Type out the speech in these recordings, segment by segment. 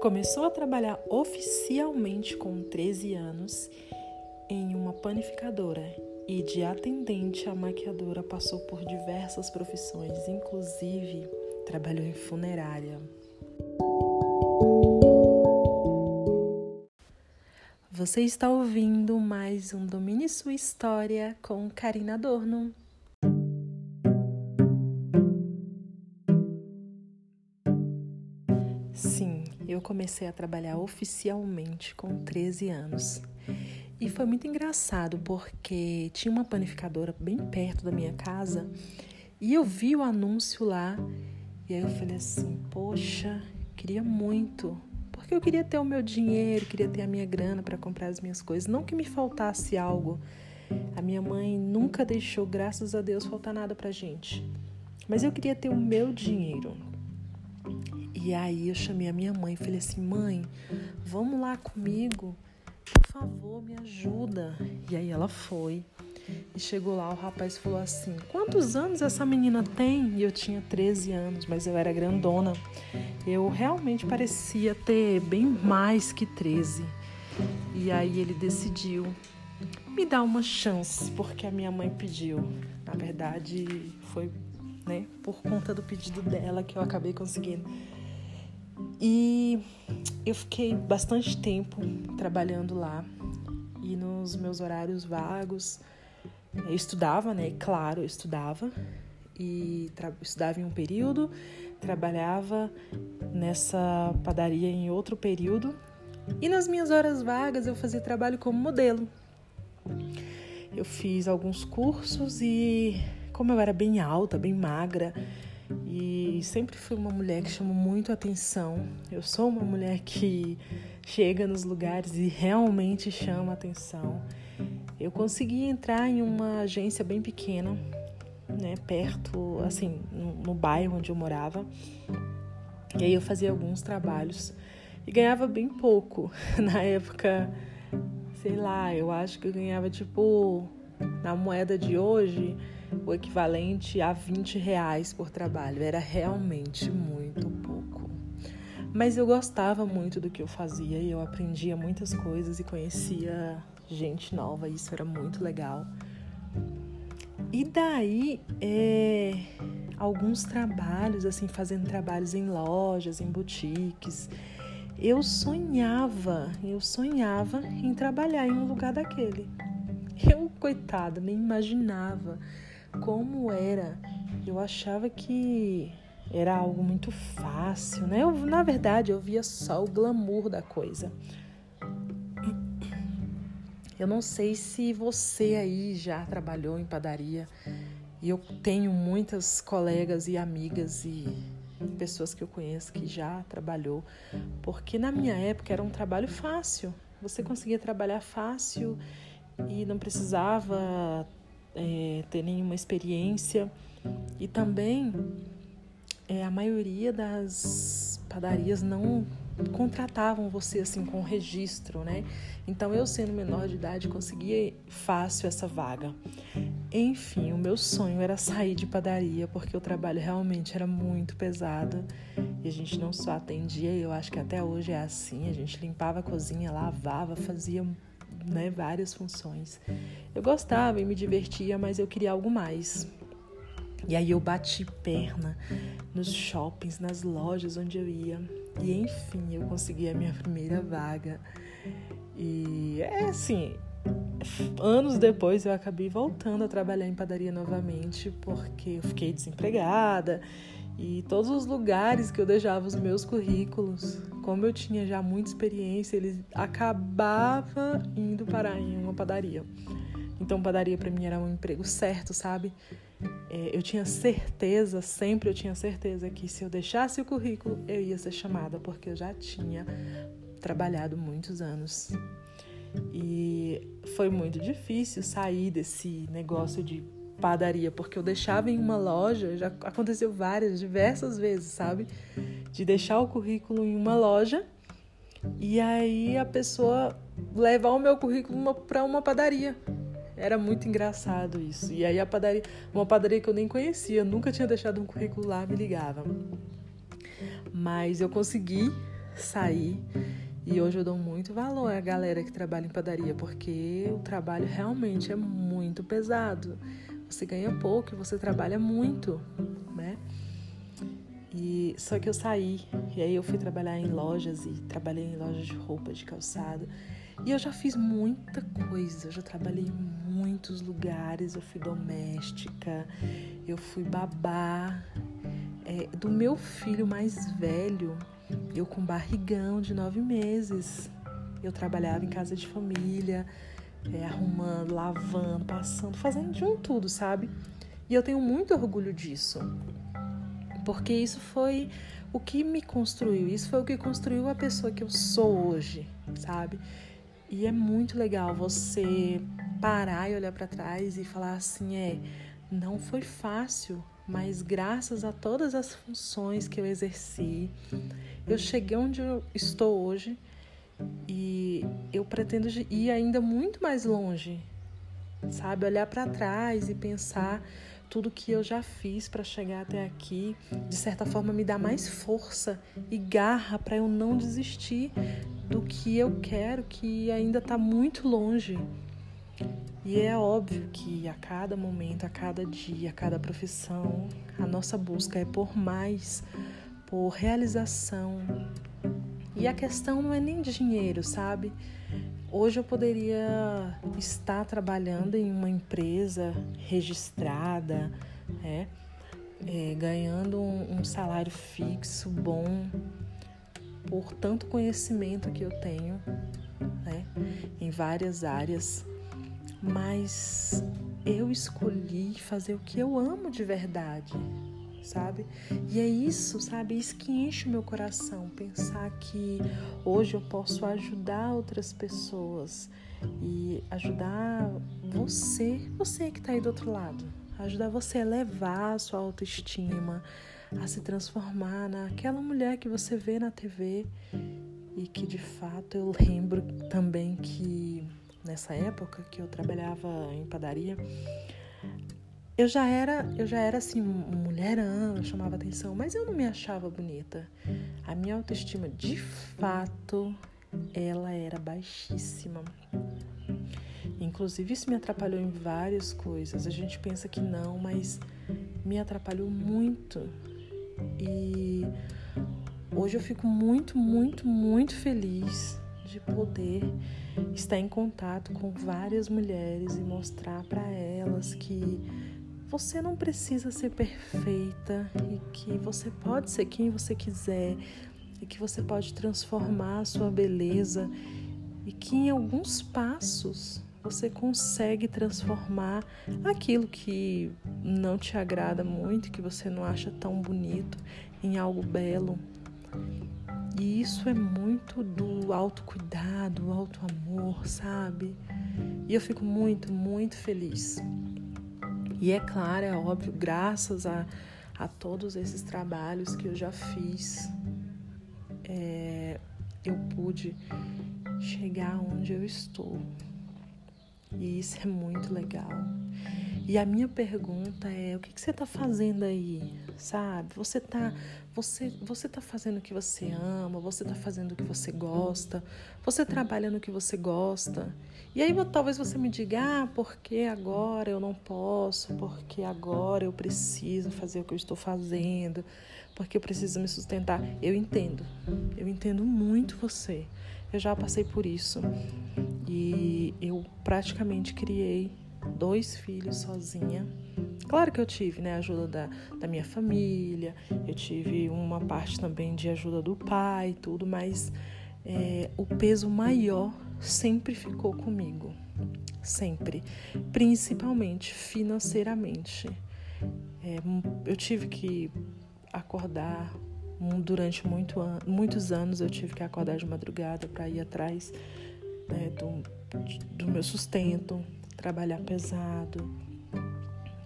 Começou a trabalhar oficialmente com 13 anos em uma panificadora e de atendente a maquiadora passou por diversas profissões, inclusive trabalhou em funerária. Você está ouvindo mais um Domine Sua História com Karina Adorno. Sim, eu comecei a trabalhar oficialmente com 13 anos. E foi muito engraçado porque tinha uma panificadora bem perto da minha casa e eu vi o anúncio lá e aí eu falei assim: "Poxa, queria muito porque eu queria ter o meu dinheiro, queria ter a minha grana para comprar as minhas coisas, não que me faltasse algo. A minha mãe nunca deixou, graças a Deus, faltar nada pra gente. Mas eu queria ter o meu dinheiro. E aí eu chamei a minha mãe e falei assim: "Mãe, vamos lá comigo? Por favor, me ajuda". E aí ela foi. E chegou lá, o rapaz falou assim: Quantos anos essa menina tem? E eu tinha 13 anos, mas eu era grandona. Eu realmente parecia ter bem mais que 13. E aí ele decidiu me dar uma chance, porque a minha mãe pediu. Na verdade, foi né, por conta do pedido dela que eu acabei conseguindo. E eu fiquei bastante tempo trabalhando lá. E nos meus horários vagos, eu estudava, né? Claro, eu estudava. E estudava em um período, trabalhava nessa padaria em outro período. E nas minhas horas vagas eu fazia trabalho como modelo. Eu fiz alguns cursos e como eu era bem alta, bem magra sempre fui uma mulher que chamou muito atenção. Eu sou uma mulher que chega nos lugares e realmente chama atenção. Eu consegui entrar em uma agência bem pequena, né, perto, assim, no, no bairro onde eu morava. E aí eu fazia alguns trabalhos e ganhava bem pouco. Na época, sei lá, eu acho que eu ganhava tipo na moeda de hoje o equivalente a 20 reais por trabalho. Era realmente muito pouco. Mas eu gostava muito do que eu fazia e eu aprendia muitas coisas e conhecia gente nova, isso era muito legal. E daí, é, alguns trabalhos, assim, fazendo trabalhos em lojas, em boutiques. Eu sonhava, eu sonhava em trabalhar em um lugar daquele. Eu, coitada, nem imaginava como era. Eu achava que era algo muito fácil, né? Eu, na verdade, eu via só o glamour da coisa. Eu não sei se você aí já trabalhou em padaria. E eu tenho muitas colegas e amigas e pessoas que eu conheço que já trabalhou, porque na minha época era um trabalho fácil. Você conseguia trabalhar fácil e não precisava é, nenhuma experiência. E também é, a maioria das padarias não contratavam você assim com registro, né? Então eu sendo menor de idade conseguia fácil essa vaga. Enfim, o meu sonho era sair de padaria porque o trabalho realmente era muito pesado e a gente não só atendia, eu acho que até hoje é assim, a gente limpava a cozinha, lavava, fazia né, várias funções. Eu gostava e me divertia, mas eu queria algo mais. E aí eu bati perna nos shoppings, nas lojas onde eu ia. E enfim, eu consegui a minha primeira vaga. E é assim, anos depois eu acabei voltando a trabalhar em padaria novamente porque eu fiquei desempregada e todos os lugares que eu deixava os meus currículos, como eu tinha já muita experiência, eles acabava indo parar em uma padaria. Então padaria para mim era um emprego certo, sabe? É, eu tinha certeza, sempre eu tinha certeza que se eu deixasse o currículo, eu ia ser chamada, porque eu já tinha trabalhado muitos anos. E foi muito difícil sair desse negócio de padaria, porque eu deixava em uma loja, já aconteceu várias, diversas vezes, sabe? De deixar o currículo em uma loja e aí a pessoa levar o meu currículo para uma padaria. Era muito engraçado isso. E aí a padaria, uma padaria que eu nem conhecia, nunca tinha deixado um currículo lá, me ligava. Mas eu consegui sair. E hoje eu dou muito valor à galera que trabalha em padaria, porque o trabalho realmente é muito pesado. Você ganha pouco e você trabalha muito, né? E só que eu saí e aí eu fui trabalhar em lojas e trabalhei em lojas de roupa, de calçado. E eu já fiz muita coisa, eu já trabalhei em muitos lugares, eu fui doméstica, eu fui babá. É, do meu filho mais velho, eu com barrigão de nove meses, eu trabalhava em casa de família, é, arrumando, lavando, passando, fazendo de um tudo, sabe? E eu tenho muito orgulho disso, porque isso foi o que me construiu, isso foi o que construiu a pessoa que eu sou hoje, sabe? E é muito legal você parar e olhar para trás e falar assim: é, não foi fácil, mas graças a todas as funções que eu exerci, eu cheguei onde eu estou hoje e eu pretendo ir ainda muito mais longe, sabe? Olhar para trás e pensar tudo que eu já fiz para chegar até aqui, de certa forma me dá mais força e garra para eu não desistir do que eu quero, que ainda está muito longe. E é óbvio que a cada momento, a cada dia, a cada profissão, a nossa busca é por mais, por realização. E a questão não é nem dinheiro, sabe? Hoje eu poderia estar trabalhando em uma empresa registrada, é, é, ganhando um, um salário fixo bom por tanto conhecimento que eu tenho né, em várias áreas, mas eu escolhi fazer o que eu amo de verdade, sabe? E é isso, sabe? Isso que enche o meu coração, pensar que hoje eu posso ajudar outras pessoas e ajudar você, você que está aí do outro lado, ajudar você a elevar a sua autoestima, a se transformar naquela mulher que você vê na TV e que de fato eu lembro também que nessa época que eu trabalhava em padaria, eu já era, eu já era assim, mulherão, eu chamava atenção, mas eu não me achava bonita. A minha autoestima, de fato, ela era baixíssima. Inclusive, isso me atrapalhou em várias coisas. A gente pensa que não, mas me atrapalhou muito. E hoje eu fico muito, muito, muito feliz de poder estar em contato com várias mulheres e mostrar para elas que você não precisa ser perfeita e que você pode ser quem você quiser e que você pode transformar a sua beleza e que em alguns passos você consegue transformar aquilo que não te agrada muito, que você não acha tão bonito, em algo belo. E isso é muito do autocuidado, do auto amor, sabe? E eu fico muito, muito feliz e é claro, é óbvio, graças a, a todos esses trabalhos que eu já fiz, é, eu pude chegar onde eu estou. E isso é muito legal. E a minha pergunta é: o que, que você está fazendo aí? Sabe? Você está você, você tá fazendo o que você ama, você está fazendo o que você gosta, você trabalha no que você gosta. E aí talvez você me diga: ah, porque agora eu não posso, porque agora eu preciso fazer o que eu estou fazendo, porque eu preciso me sustentar. Eu entendo, eu entendo muito você. Eu já passei por isso. E eu praticamente criei dois filhos sozinha. Claro que eu tive né, a ajuda da, da minha família, eu tive uma parte também de ajuda do pai, tudo, mas é, o peso maior sempre ficou comigo. Sempre. Principalmente financeiramente. É, eu tive que acordar durante muito an muitos anos eu tive que acordar de madrugada para ir atrás né, do, do meu sustento, trabalhar pesado.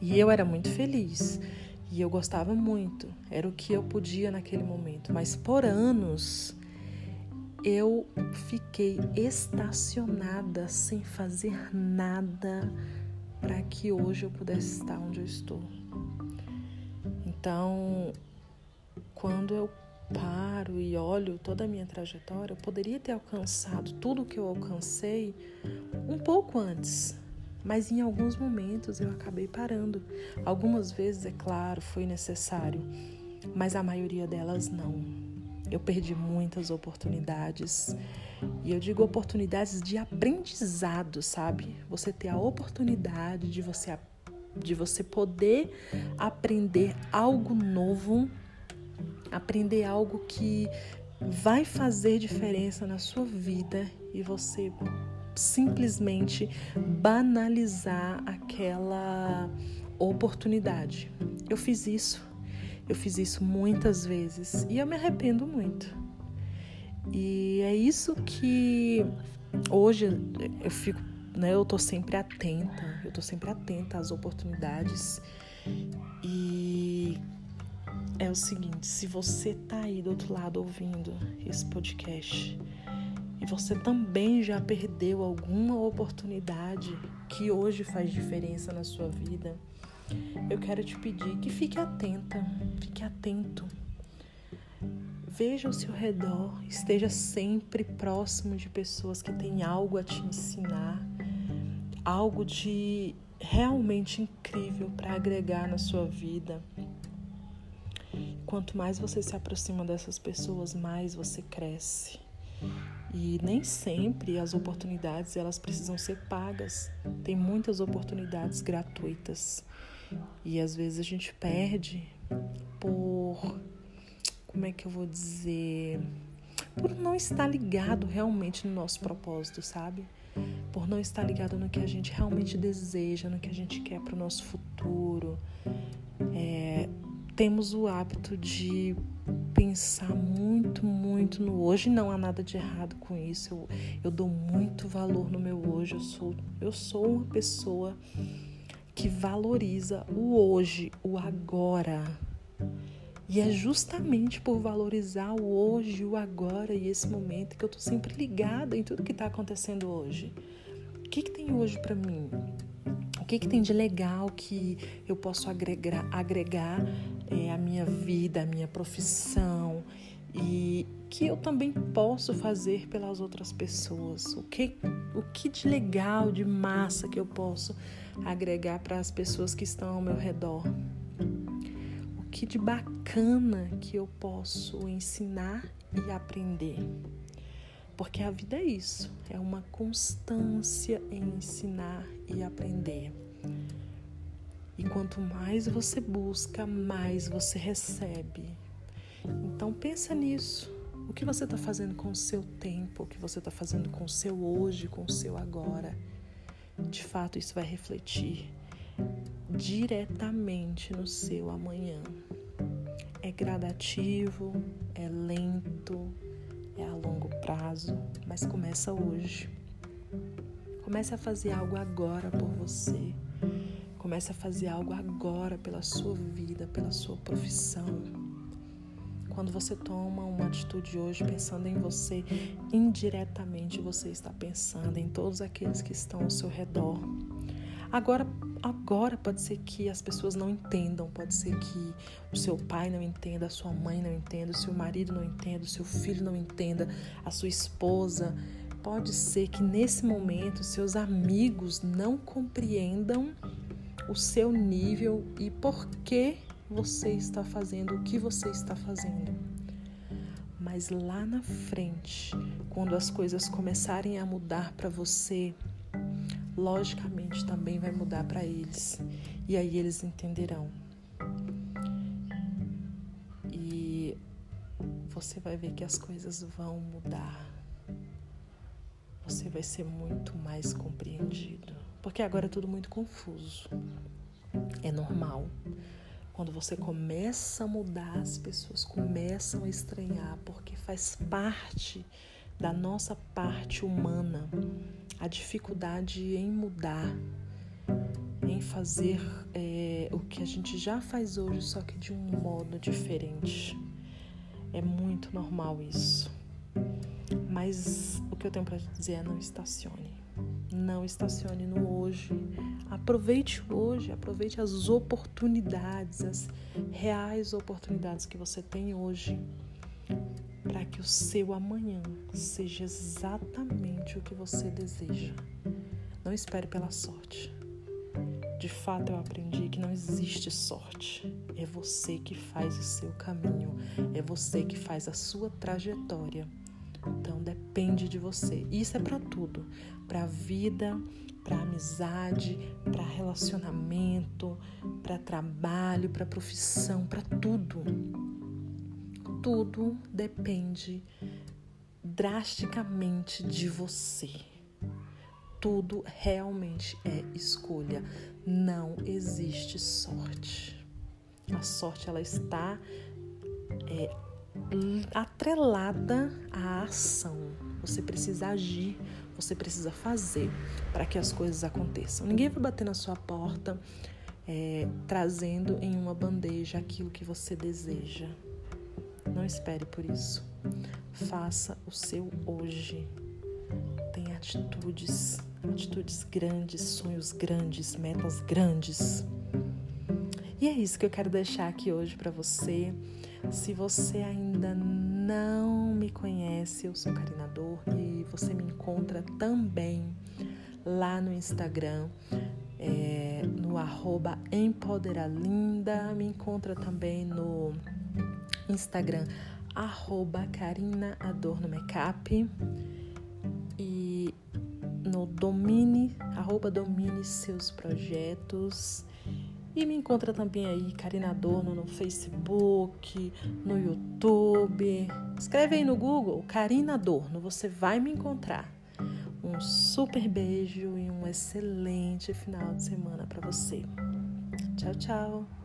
E eu era muito feliz. E eu gostava muito. Era o que eu podia naquele momento. Mas por anos eu fiquei estacionada sem fazer nada para que hoje eu pudesse estar onde eu estou. Então, quando eu paro e olho toda a minha trajetória, eu poderia ter alcançado tudo o que eu alcancei um pouco antes, mas em alguns momentos eu acabei parando. Algumas vezes, é claro, foi necessário, mas a maioria delas não. Eu perdi muitas oportunidades. E eu digo oportunidades de aprendizado, sabe? Você ter a oportunidade de você de você poder aprender algo novo, aprender algo que vai fazer diferença na sua vida e você simplesmente banalizar aquela oportunidade. Eu fiz isso. Eu fiz isso muitas vezes e eu me arrependo muito. E é isso que hoje eu fico, né, eu tô sempre atenta, eu tô sempre atenta às oportunidades. E é o seguinte, se você tá aí do outro lado ouvindo esse podcast e você também já perdeu alguma oportunidade que hoje faz diferença na sua vida, eu quero te pedir que fique atenta, fique atento Veja ao seu redor, esteja sempre próximo de pessoas que têm algo a te ensinar, algo de realmente incrível para agregar na sua vida. Quanto mais você se aproxima dessas pessoas, mais você cresce. E nem sempre as oportunidades elas precisam ser pagas. Tem muitas oportunidades gratuitas. E às vezes a gente perde por como é que eu vou dizer, por não estar ligado realmente no nosso propósito, sabe? Por não estar ligado no que a gente realmente deseja, no que a gente quer para o nosso futuro. É, temos o hábito de pensar muito, muito no hoje. Não há nada de errado com isso. Eu, eu dou muito valor no meu hoje. Eu sou, eu sou uma pessoa que valoriza o hoje, o agora. E é justamente por valorizar o hoje, o agora e esse momento que eu tô sempre ligada em tudo que tá acontecendo hoje. O que, que tem hoje para mim? O que, que tem de legal que eu posso agregar, agregar é, à minha vida, à minha profissão e que eu também posso fazer pelas outras pessoas? O que, o que de legal, de massa que eu posso agregar para as pessoas que estão ao meu redor? que de bacana que eu posso ensinar e aprender. Porque a vida é isso, é uma constância em ensinar e aprender. E quanto mais você busca, mais você recebe. Então pensa nisso. O que você está fazendo com o seu tempo? O que você está fazendo com o seu hoje, com o seu agora? De fato, isso vai refletir diretamente no seu amanhã. É gradativo, é lento, é a longo prazo, mas começa hoje. Comece a fazer algo agora por você. Comece a fazer algo agora pela sua vida, pela sua profissão. Quando você toma uma atitude hoje pensando em você, indiretamente você está pensando em todos aqueles que estão ao seu redor. Agora, agora pode ser que as pessoas não entendam, pode ser que o seu pai não entenda, a sua mãe não entenda, o seu marido não entenda, o seu filho não entenda, a sua esposa. Pode ser que nesse momento seus amigos não compreendam o seu nível e por que você está fazendo o que você está fazendo. Mas lá na frente, quando as coisas começarem a mudar para você, logicamente também vai mudar para eles. E aí eles entenderão. E você vai ver que as coisas vão mudar. Você vai ser muito mais compreendido. Porque agora é tudo muito confuso. É normal. Quando você começa a mudar, as pessoas começam a estranhar, porque faz parte da nossa parte humana a dificuldade em mudar, em fazer é, o que a gente já faz hoje, só que de um modo diferente. É muito normal isso. Mas o que eu tenho para dizer é não estacione. Não estacione no hoje. Aproveite hoje, aproveite as oportunidades, as reais oportunidades que você tem hoje. para que o seu amanhã seja exatamente o que você deseja. Não espere pela sorte. De fato, eu aprendi que não existe sorte. É você que faz o seu caminho, é você que faz a sua trajetória. Então depende de você. Isso é para tudo, para vida, para amizade, para relacionamento, para trabalho, para profissão, para tudo. Tudo depende drasticamente de você. Tudo realmente é escolha. Não existe sorte. A sorte ela está é, atrelada à ação. Você precisa agir, você precisa fazer para que as coisas aconteçam. Ninguém vai bater na sua porta é, trazendo em uma bandeja aquilo que você deseja. Não espere por isso. Faça o seu hoje. Tenha atitudes, atitudes grandes, sonhos grandes, metas grandes. E é isso que eu quero deixar aqui hoje para você. Se você ainda não me conhece, eu sou Karina Dor e você me encontra também lá no Instagram, é, no arroba Empoderalinda. Me encontra também no Instagram, arroba Karina Adorno Makeup. E no domine, arroba domine seus projetos. E me encontra também aí, Karina Adorno, no Facebook, no YouTube. Escreve aí no Google, Karina Adorno, você vai me encontrar. Um super beijo e um excelente final de semana para você. Tchau, tchau.